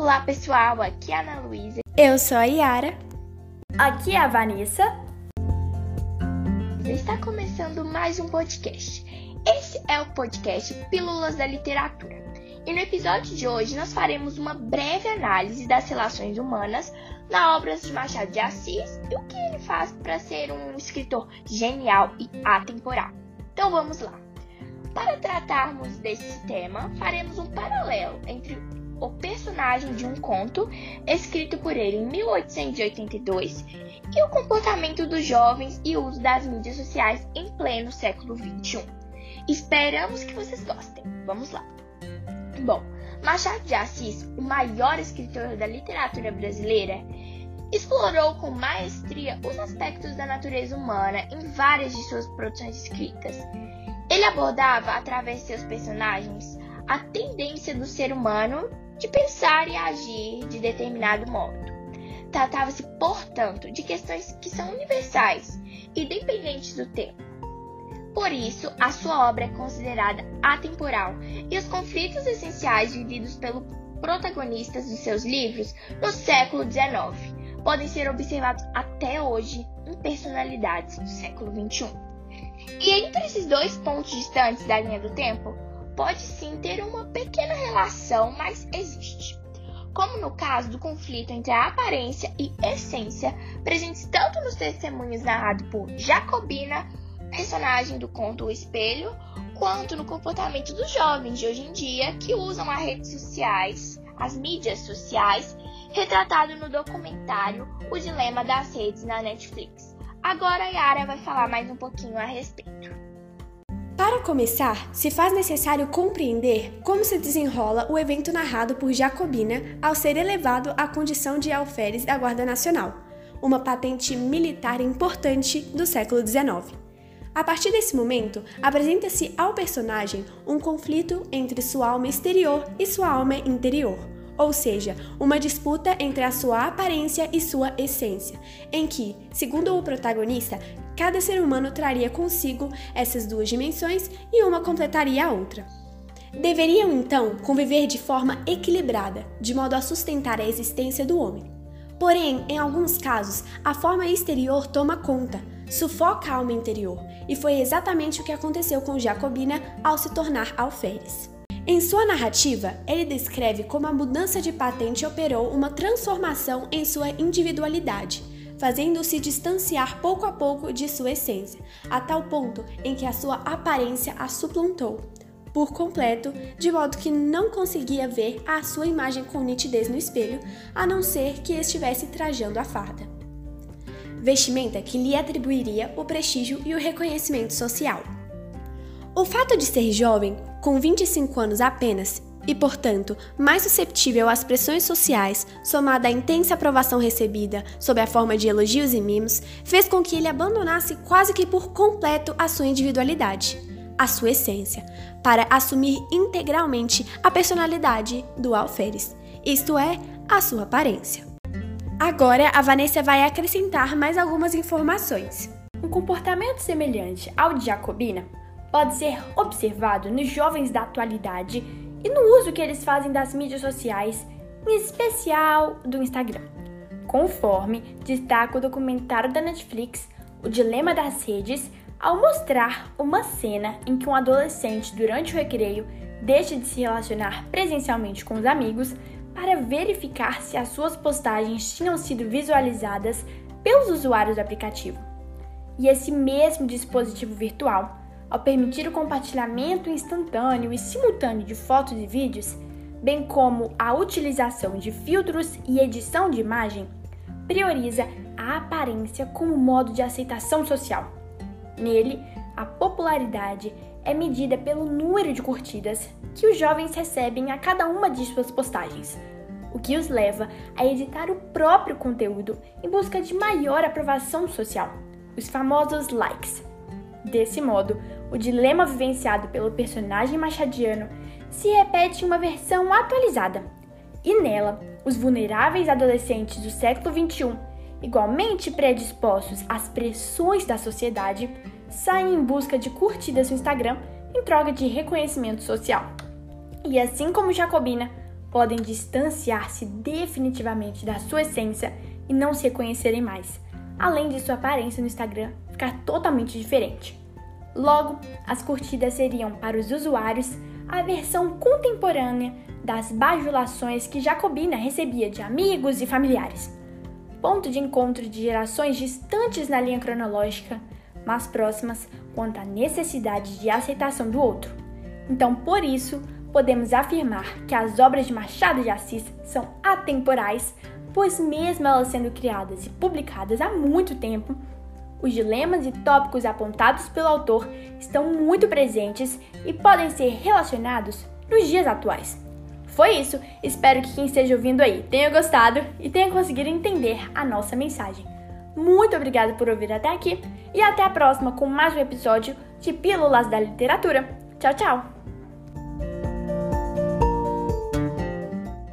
Olá pessoal, aqui é a Ana Luísa. Eu sou a Yara. Aqui é a Vanessa. Está começando mais um podcast. Esse é o podcast Pílulas da Literatura. E no episódio de hoje nós faremos uma breve análise das relações humanas na obra de Machado de Assis e o que ele faz para ser um escritor genial e atemporal. Então vamos lá. Para tratarmos desse tema, faremos um paralelo entre o personagem de um conto escrito por ele em 1882 e o comportamento dos jovens e o uso das mídias sociais em pleno século XXI. Esperamos que vocês gostem. Vamos lá. Bom, Machado de Assis, o maior escritor da literatura brasileira, explorou com maestria os aspectos da natureza humana em várias de suas produções escritas. Ele abordava, através de seus personagens, a tendência do ser humano de pensar e agir de determinado modo. Tratava-se, portanto, de questões que são universais, independentes do tempo. Por isso, a sua obra é considerada atemporal e os conflitos essenciais vividos pelos protagonistas dos seus livros no século XIX podem ser observados até hoje em personalidades do século XXI. E entre esses dois pontos distantes da linha do tempo, pode sim ter uma pequena relação, mas existe. Como no caso do conflito entre a aparência e essência, presentes tanto nos testemunhos narrados por Jacobina, personagem do conto O Espelho, quanto no comportamento dos jovens de hoje em dia que usam as redes sociais, as mídias sociais, retratado no documentário O Dilema das Redes na Netflix. Agora a Yara vai falar mais um pouquinho a respeito. Para começar, se faz necessário compreender como se desenrola o evento narrado por Jacobina ao ser elevado à condição de alferes da Guarda Nacional, uma patente militar importante do século XIX. A partir desse momento, apresenta-se ao personagem um conflito entre sua alma exterior e sua alma interior, ou seja, uma disputa entre a sua aparência e sua essência, em que, segundo o protagonista, cada ser humano traria consigo essas duas dimensões e uma completaria a outra. Deveriam então conviver de forma equilibrada, de modo a sustentar a existência do homem. Porém, em alguns casos, a forma exterior toma conta, sufoca a alma interior, e foi exatamente o que aconteceu com Jacobina ao se tornar alferes. Em sua narrativa, ele descreve como a mudança de patente operou uma transformação em sua individualidade, fazendo-se distanciar pouco a pouco de sua essência, a tal ponto em que a sua aparência a suplantou por completo, de modo que não conseguia ver a sua imagem com nitidez no espelho, a não ser que estivesse trajando a farda. Vestimenta que lhe atribuiria o prestígio e o reconhecimento social. O fato de ser jovem, com 25 anos apenas, e, portanto, mais susceptível às pressões sociais, somada à intensa aprovação recebida sob a forma de elogios e mimos, fez com que ele abandonasse quase que por completo a sua individualidade, a sua essência, para assumir integralmente a personalidade do alferes, isto é, a sua aparência. Agora, a Vanessa vai acrescentar mais algumas informações. Um comportamento semelhante ao de Jacobina pode ser observado nos jovens da atualidade e no uso que eles fazem das mídias sociais, em especial do Instagram. Conforme destaca o documentário da Netflix, O Dilema das Redes, ao mostrar uma cena em que um adolescente, durante o recreio, deixa de se relacionar presencialmente com os amigos para verificar se as suas postagens tinham sido visualizadas pelos usuários do aplicativo. E esse mesmo dispositivo virtual ao permitir o compartilhamento instantâneo e simultâneo de fotos e vídeos, bem como a utilização de filtros e edição de imagem, prioriza a aparência como modo de aceitação social. Nele, a popularidade é medida pelo número de curtidas que os jovens recebem a cada uma de suas postagens, o que os leva a editar o próprio conteúdo em busca de maior aprovação social, os famosos likes. Desse modo, o dilema vivenciado pelo personagem machadiano se repete em uma versão atualizada. E nela, os vulneráveis adolescentes do século XXI, igualmente predispostos às pressões da sociedade, saem em busca de curtidas no Instagram em troca de reconhecimento social. E assim como Jacobina, podem distanciar-se definitivamente da sua essência e não se reconhecerem mais, além de sua aparência no Instagram ficar totalmente diferente. Logo, as curtidas seriam para os usuários a versão contemporânea das bajulações que Jacobina recebia de amigos e familiares. Ponto de encontro de gerações distantes na linha cronológica, mas próximas quanto à necessidade de aceitação do outro. Então, por isso, podemos afirmar que as obras de Machado de Assis são atemporais, pois, mesmo elas sendo criadas e publicadas há muito tempo, os dilemas e tópicos apontados pelo autor estão muito presentes e podem ser relacionados nos dias atuais. Foi isso, espero que quem esteja ouvindo aí tenha gostado e tenha conseguido entender a nossa mensagem. Muito obrigada por ouvir até aqui e até a próxima com mais um episódio de Pílulas da Literatura. Tchau, tchau!